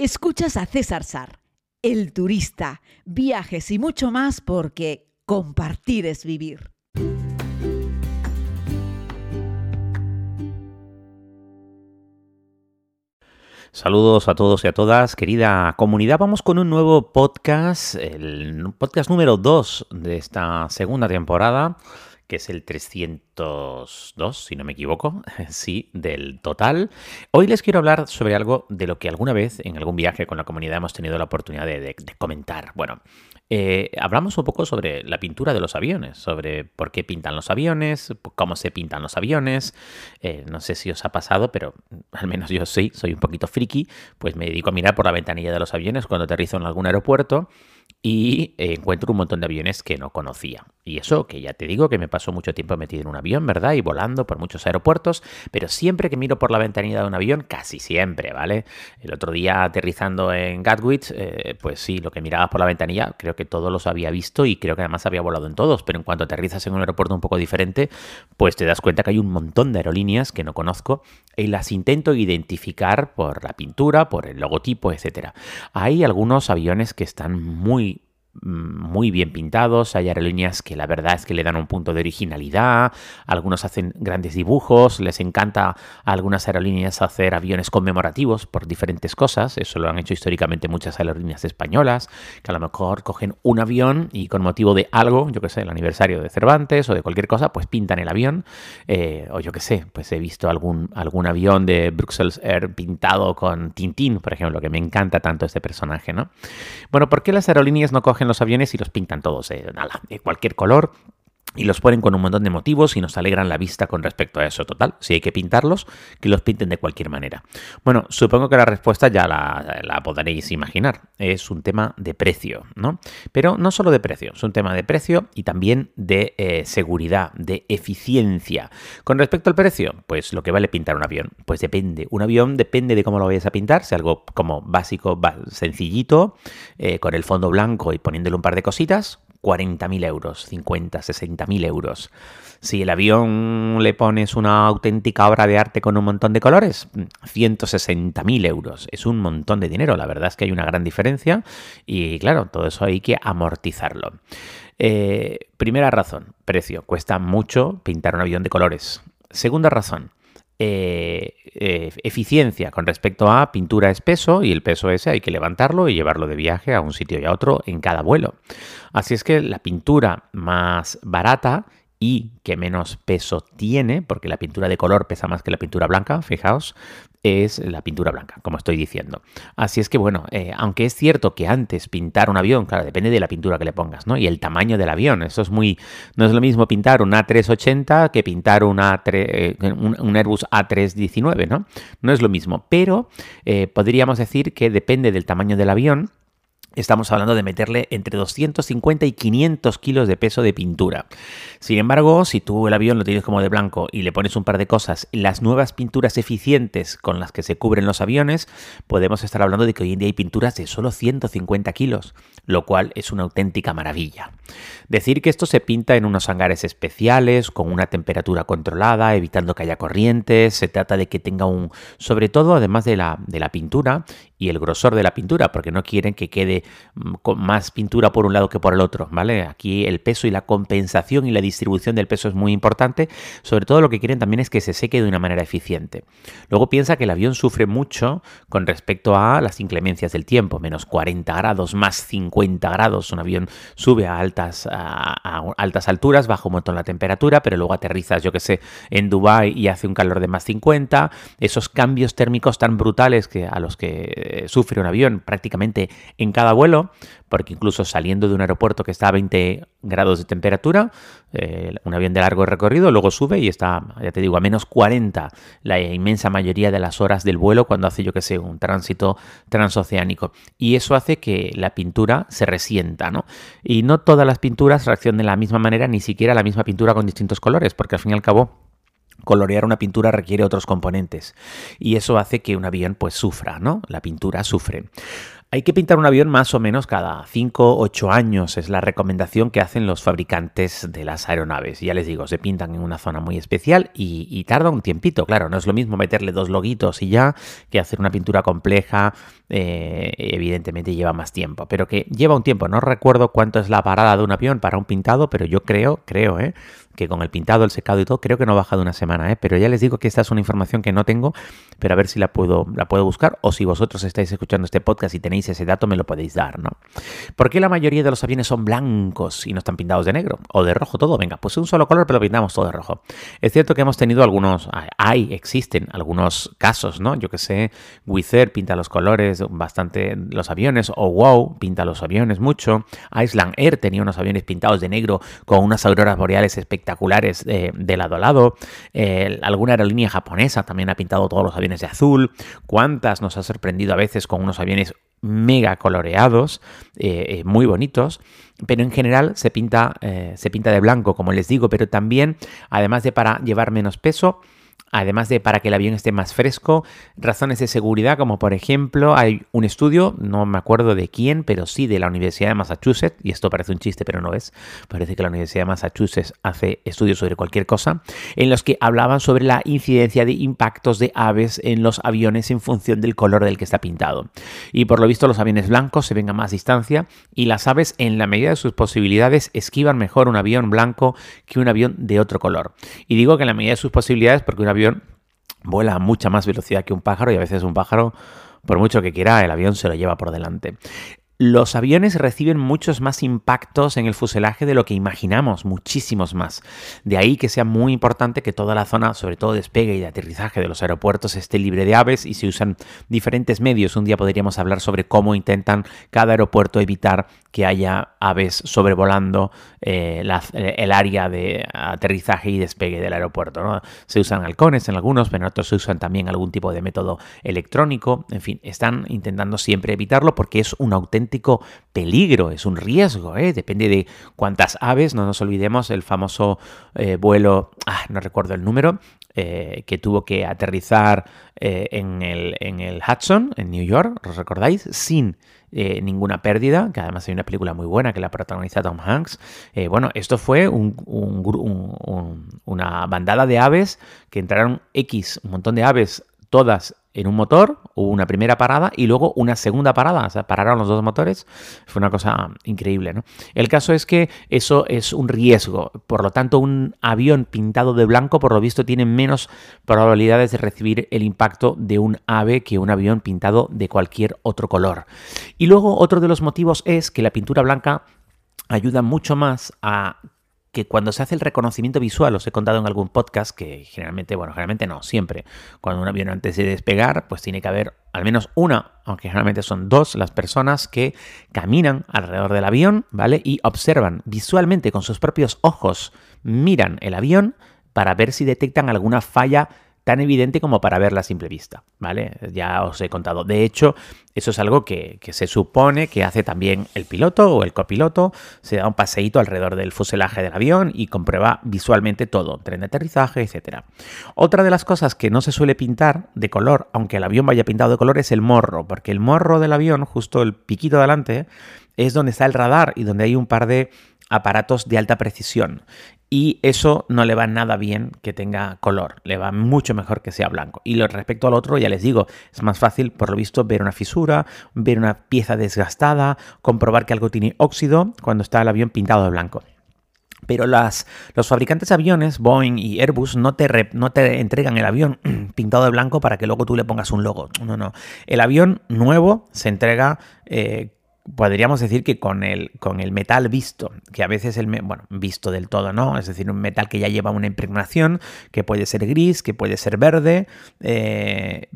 Escuchas a César Sar, el turista, viajes y mucho más porque compartir es vivir. Saludos a todos y a todas, querida comunidad. Vamos con un nuevo podcast, el podcast número 2 de esta segunda temporada que es el 302, si no me equivoco, sí, del total. Hoy les quiero hablar sobre algo de lo que alguna vez en algún viaje con la comunidad hemos tenido la oportunidad de, comentar. Bueno, eh, hablamos un poco sobre la pintura de los aviones, sobre por qué pintan los aviones, cómo se pintan los aviones. Eh, no sé si os ha pasado, pero al menos yo sí, soy un poquito friki, pues me dedico a mirar por la ventanilla de los aviones cuando aterrizo en algún aeropuerto y encuentro un montón de aviones que no conocía. Y eso que ya te digo que me pasó mucho tiempo metido en un avión, ¿verdad? Y volando por muchos aeropuertos, pero siempre que miro por la ventanilla de un avión, casi siempre, ¿vale? El otro día aterrizando en Gatwick, eh, pues sí, lo que mirabas por la ventanilla, creo que todos los había visto y creo que además había volado en todos, pero en cuanto aterrizas en un aeropuerto un poco diferente, pues te das cuenta que hay un montón de aerolíneas que no conozco y las intento identificar por la pintura, por el logotipo, etc. Hay algunos aviones que están muy muy bien pintados, hay aerolíneas que la verdad es que le dan un punto de originalidad, algunos hacen grandes dibujos, les encanta a algunas aerolíneas hacer aviones conmemorativos por diferentes cosas, eso lo han hecho históricamente muchas aerolíneas españolas, que a lo mejor cogen un avión y con motivo de algo, yo que sé, el aniversario de Cervantes o de cualquier cosa, pues pintan el avión, eh, o yo que sé, pues he visto algún, algún avión de Bruxelles Air pintado con Tintín, por ejemplo, que me encanta tanto este personaje, ¿no? Bueno, ¿por qué las aerolíneas no cogen los aviones y los pintan todos de, cualquier color y los ponen con un montón de motivos y nos alegran la vista con respecto a eso. Total, si hay que pintarlos, que los pinten de cualquier manera. Bueno, supongo que la respuesta ya la, podréis imaginar. Es un tema de precio, ¿no? Pero no solo de precio, es un tema de precio y también de eh, seguridad, de eficiencia. Con respecto al precio, pues lo que vale pintar un avión, pues depende. Un avión depende de cómo lo vayas a pintar, si algo como básico, sencillito, eh, con el fondo blanco y poniéndole un par de cositas, 40.000 euros, 50, 60.000 euros. Si el avión le pones una auténtica obra de arte con un montón de colores, 160.000 euros. Es un montón de dinero, la verdad es que hay una gran diferencia y claro, todo eso hay que amortizarlo. Eh, primera razón, precio. Cuesta mucho pintar un avión de colores. Segunda razón, eh, eh, eficiencia con respecto a pintura espeso y el peso ese hay que levantarlo y llevarlo de viaje a un sitio y a otro en cada vuelo. Así es que la pintura más barata y que menos peso tiene, porque la pintura de color pesa más que la pintura blanca, fijaos, es la pintura blanca, como estoy diciendo. Así es que bueno, eh, aunque es cierto que antes pintar un avión, claro, depende de la pintura que le pongas, ¿no? Y el tamaño del avión, eso es muy, no es lo mismo pintar un A380 que pintar un, eh, un, Airbus A319, ¿no? No es lo mismo, pero eh, podríamos decir que depende del tamaño del avión Estamos hablando de meterle entre 250 y 500 kilos de peso de pintura. Sin embargo, si tú el avión lo tienes como de blanco y le pones un par de cosas, las nuevas pinturas eficientes con las que se cubren los aviones, podemos estar hablando de que hoy en día hay pinturas de solo 150 kilos, lo cual es una auténtica maravilla. Decir que esto se pinta en unos hangares especiales, con una temperatura controlada, evitando que haya corrientes, se trata de que tenga un, sobre todo además de la, de la pintura y el grosor de la pintura, porque no quieren que quede mm, más pintura por un lado que por el otro, ¿vale? Aquí el peso y la compensación y la distribución del peso es muy importante, sobre todo lo que quieren también es que se seque de una manera eficiente. Luego piensa que el avión sufre mucho con respecto a las inclemencias del tiempo, menos 40 grados, más 50 grados, un avión sube a altas, a, altas alturas, baja un montón la temperatura, pero luego aterrizas, yo que sé, en Dubái y hace un calor de más 50, esos cambios térmicos tan brutales que a los que eh, sufre un avión prácticamente en cada vuelo, porque incluso saliendo de un aeropuerto que está a 20 grados de temperatura, eh, un avión de largo recorrido, luego sube y está, ya te digo, a menos 40 la inmensa mayoría de las horas del vuelo cuando hace, yo que sé, un tránsito transoceánico. Y eso hace que la pintura se resienta, ¿no? Y no todas las pinturas reaccionan de la misma manera, ni siquiera la misma pintura con distintos colores, porque al fin y al cabo colorear una pintura requiere otros componentes y eso hace que un avión pues sufra, ¿no? La pintura sufre. Hay que pintar un avión más o menos cada 5 o 8 años, es la recomendación que hacen los fabricantes de las aeronaves. Ya les digo, se pintan en una zona muy especial y, tarda un tiempito, claro, no es lo mismo meterle dos loguitos y ya que hacer una pintura compleja, eh, evidentemente lleva más tiempo, pero que lleva un tiempo, no recuerdo cuánto es la parada de un avión para un pintado, pero yo creo, creo, ¿eh? Que con el pintado, el secado y todo, creo que no baja de una semana, ¿eh? pero ya les digo que esta es una información que no tengo, pero a ver si la puedo, la puedo buscar o si vosotros estáis escuchando este podcast y tenéis ese dato me lo podéis dar, ¿no? ¿Por qué la mayoría de los aviones son blancos y no están pintados de negro o de rojo todo? Venga, pues un solo color pero pintamos todo de rojo. Es cierto que hemos tenido algunos, hay, existen algunos casos, ¿no? Yo que sé, Wizz pinta los colores bastante los aviones o Wow pinta los aviones mucho. Iceland Air tenía unos aviones pintados de negro con unas auroras boreales espectaculares espectaculares de lado a lado. alguna aerolínea japonesa también ha pintado todos los aviones de azul. ¿Cuántas nos ha sorprendido a veces con unos aviones mega coloreados, eh, eh, muy bonitos, pero en general se pinta, eh, se pinta de blanco, como les digo, pero también, además de para llevar menos peso, además de para que el avión esté más fresco, razones de seguridad, como por ejemplo hay un estudio, no me acuerdo de quién, pero sí de la Universidad de Massachusetts, y esto parece un chiste, pero no es, parece que la Universidad de Massachusetts hace estudios sobre cualquier cosa, en los que hablaban sobre la incidencia de impactos de aves en los aviones en función del color del que está pintado. Y por lo visto los aviones blancos se ven a más distancia y las aves en la medida de sus posibilidades esquivan mejor un avión blanco que un avión de otro color. Y digo que en la medida de sus posibilidades porque un avión avión vuela a mucha más velocidad que un pájaro y a veces un pájaro, por mucho que quiera, el avión se lo lleva por delante. Los aviones reciben muchos más impactos en el fuselaje de lo que imaginamos, muchísimos más. De ahí que sea muy importante que toda la zona, sobre todo de despegue y de aterrizaje de los aeropuertos, esté libre de aves y se usan diferentes medios. Un día podríamos hablar sobre cómo intentan cada aeropuerto evitar que haya aves sobrevolando eh, el área de aterrizaje y despegue del aeropuerto. ¿no? Se usan halcones en algunos, pero en otros se usan también algún tipo de método electrónico. En fin, están intentando siempre evitarlo porque es un auténtico peligro, es un riesgo, ¿eh? depende de cuántas aves, no nos olvidemos el famoso eh, vuelo, ah, no recuerdo el número, eh, que tuvo que aterrizar en, el, en, el, Hudson, en New York, ¿os recordáis? Sin ninguna pérdida, que además hay una película muy buena que la protagoniza Tom Hanks. bueno, esto fue una bandada de aves que entraron X, un montón de aves, todas en un motor, hubo una primera parada y luego una segunda parada, o sea, pararon los dos motores, fue una cosa increíble, ¿no? El caso es que eso es un riesgo, por lo tanto un avión pintado de blanco por lo visto tiene menos probabilidades de recibir el impacto de un ave que un avión pintado de cualquier otro color. Y luego otro de los motivos es que la pintura blanca ayuda mucho más a que cuando se hace el reconocimiento visual, os he contado en algún podcast que generalmente, bueno, generalmente no, siempre, cuando un avión antes de despegar, pues tiene que haber al menos una, aunque generalmente son dos las personas que caminan alrededor del avión, ¿vale? Y observan visualmente con sus propios ojos, miran el avión para ver si detectan alguna falla tan evidente como para verla a simple vista, ¿vale? Ya os he contado. De hecho, eso es algo que, se supone que hace también el piloto o el copiloto, se da un paseíto alrededor del fuselaje del avión y comprueba visualmente todo, tren de aterrizaje, etc. Otra de las cosas que no se suele pintar de color, aunque el avión vaya pintado de color, es el morro, porque el morro del avión, justo el piquito de adelante, es donde está el radar y donde hay un par de aparatos de alta precisión y eso no le va nada bien que tenga color, le va mucho mejor que sea blanco. Y respecto al otro, ya les digo, es más fácil, por lo visto, ver una fisura, ver una pieza desgastada, comprobar que algo tiene óxido cuando está el avión pintado de blanco. Pero las, los fabricantes de aviones, Boeing y Airbus, no te, no te entregan el avión pintado de blanco para que luego tú le pongas un logo. No, no. El avión nuevo se entrega eh, podríamos decir que con el, con el metal visto, que a veces el, bueno, visto del todo, ¿no? Es decir, un metal que ya lleva una impregnación, que puede ser gris, que puede ser verde, eh,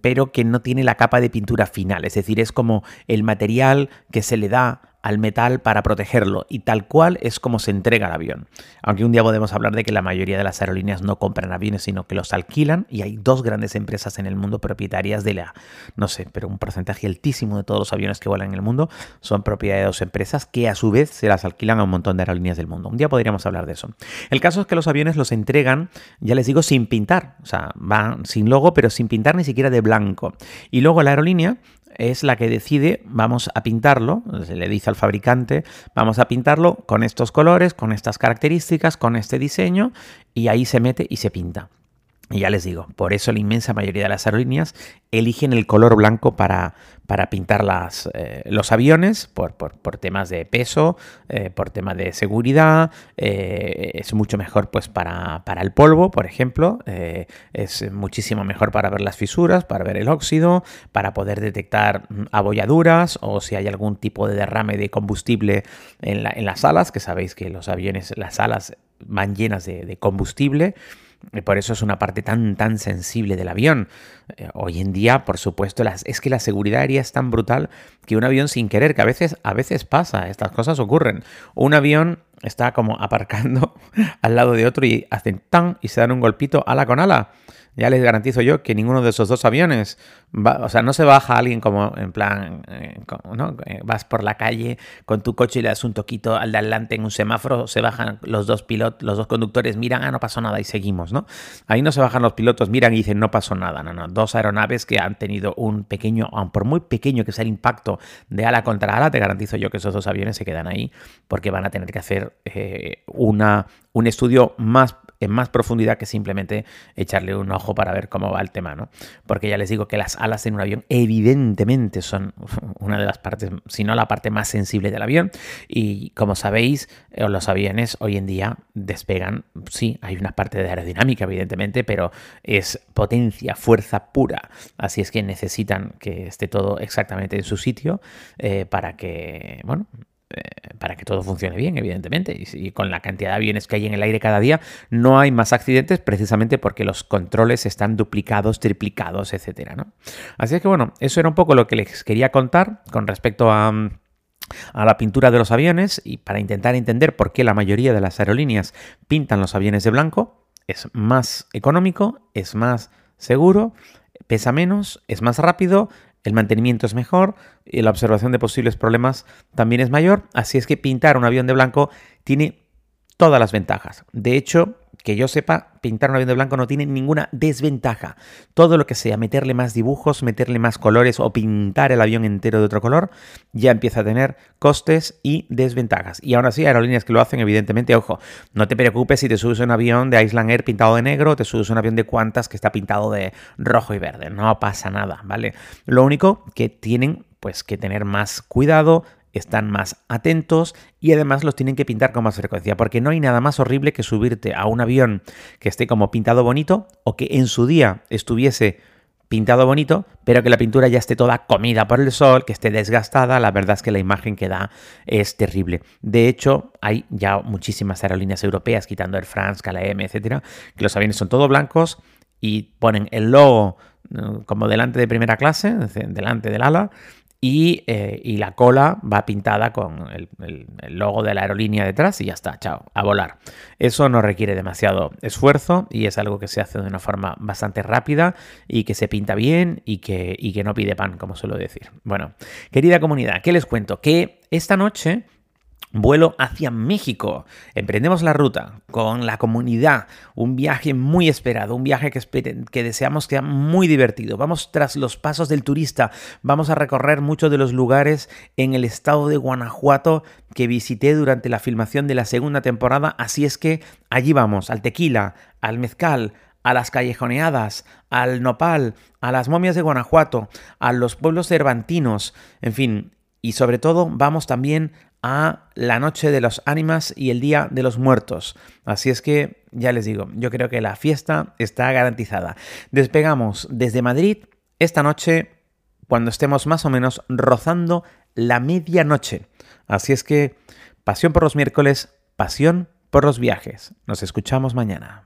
pero que no tiene la capa de pintura final. Es decir, es como el material que se le da al metal para protegerlo y tal cual es como se entrega el avión. Aunque un día podemos hablar de que la mayoría de las aerolíneas no compran aviones sino que los alquilan y hay dos grandes empresas en el mundo propietarias de la, no sé, pero un porcentaje altísimo de todos los aviones que vuelan en el mundo son propiedad de dos empresas que a su vez se las alquilan a un montón de aerolíneas del mundo. Un día podríamos hablar de eso. El caso es que los aviones los entregan, ya les digo, sin pintar, o sea, van sin logo pero sin pintar ni siquiera de blanco. Y luego la aerolínea es la que decide, vamos a pintarlo, se le dice al fabricante, vamos a pintarlo con estos colores, con estas características, con este diseño, y ahí se mete y se pinta. Y ya les digo, por eso la inmensa mayoría de las aerolíneas eligen el color blanco para, para pintar las, eh, los aviones, por, temas de peso, eh, por temas de seguridad, eh, es mucho mejor pues para, para el polvo, por ejemplo, es muchísimo mejor para ver las fisuras, para ver el óxido, para poder detectar mm, abolladuras o si hay algún tipo de derrame de combustible en, en las alas, que sabéis que los aviones, las alas van llenas de combustible. Por eso es una parte tan, tan sensible del avión. Eh, hoy en día, por supuesto, es que la seguridad aérea es tan brutal que un avión sin querer, que a veces, a veces pasa, estas cosas ocurren. Un avión está como aparcando al lado de otro y hacen tan y se dan un golpito ala con ala ya les garantizo yo que ninguno de esos dos aviones, o sea, no se baja alguien como en plan, eh, ¿no? Eh, vas por la calle con tu coche y le das un toquito al de adelante en un semáforo, se bajan los dos pilotos, los dos conductores, miran, ah, no pasó nada y seguimos, ¿no? Ahí no se bajan los pilotos, miran y dicen, no pasó nada, no, no. Dos aeronaves que han tenido un pequeño, aun por muy pequeño que sea el impacto de ala contra ala, te garantizo yo que esos dos aviones se quedan ahí porque van a tener que hacer eh, una, un estudio más en más profundidad que simplemente echarle un ojo para ver cómo va el tema, ¿no? Porque ya les digo que las alas en un avión evidentemente son una de las partes, si no la parte más sensible del avión. Y como sabéis, eh, los aviones hoy en día despegan, sí, hay una parte de aerodinámica evidentemente, pero es potencia, fuerza pura. Así es que necesitan que esté todo exactamente en su sitio eh, para que, bueno, eh, para que todo funcione bien, evidentemente. Y, con la cantidad de aviones que hay en el aire cada día, no hay más accidentes precisamente porque los controles están duplicados, triplicados, etcétera, ¿no? Así es que bueno, eso era un poco lo que les quería contar con respecto a a la pintura de los aviones y para intentar entender por qué la mayoría de las aerolíneas pintan los aviones de blanco. Es más económico, es más seguro, pesa menos, es más rápido, el mantenimiento es mejor y la observación de posibles problemas también es mayor, así es que pintar un avión de blanco tiene todas las ventajas. De hecho, que yo sepa, pintar un avión de blanco no tiene ninguna desventaja. Todo lo que sea meterle más dibujos, meterle más colores o pintar el avión entero de otro color, ya empieza a tener costes y desventajas. Y aún así, aerolíneas que lo hacen, evidentemente, ojo, no te preocupes si te subes un avión de Island Air pintado de negro, te subes un avión de Qantas que está pintado de rojo y verde. No pasa nada, ¿vale? Lo único que tienen pues que tener más cuidado, están más atentos y además los tienen que pintar con más frecuencia, porque no hay nada más horrible que subirte a un avión que esté como pintado bonito o que en su día estuviese pintado bonito, pero que la pintura ya esté toda comida por el sol, que esté desgastada, la verdad es que la imagen que da es terrible. De hecho, hay ya muchísimas aerolíneas europeas, quitando Air France, KLM, etcétera, que los aviones son todos blancos y ponen el logo como delante de primera clase, delante del ala, eh, y, la cola va pintada con el, logo de la aerolínea detrás y ya está, chao, a volar. Eso no requiere demasiado esfuerzo y es algo que se hace de una forma bastante rápida y que se pinta bien y que, y que no pide pan, como suelo decir. Bueno, querida comunidad, ¿qué les cuento? Que esta noche Vuelo hacia México. Emprendemos la ruta con la comunidad. Un viaje muy esperado, un viaje que, que deseamos que sea muy divertido. Vamos tras los pasos del turista. Vamos a recorrer muchos de los lugares en el estado de Guanajuato que visité durante la filmación de la segunda temporada. Así es que allí vamos, al tequila, al mezcal, a las callejoneadas, al nopal, a las momias de Guanajuato, a los pueblos cervantinos, en fin, y sobre todo vamos también a la noche de los ánimas y el día de los muertos. Así es que, ya les digo, yo creo que la fiesta está garantizada. Despegamos desde Madrid esta noche cuando estemos más o menos rozando la medianoche. Así es que, pasión por los miércoles, pasión por los viajes. Nos escuchamos mañana.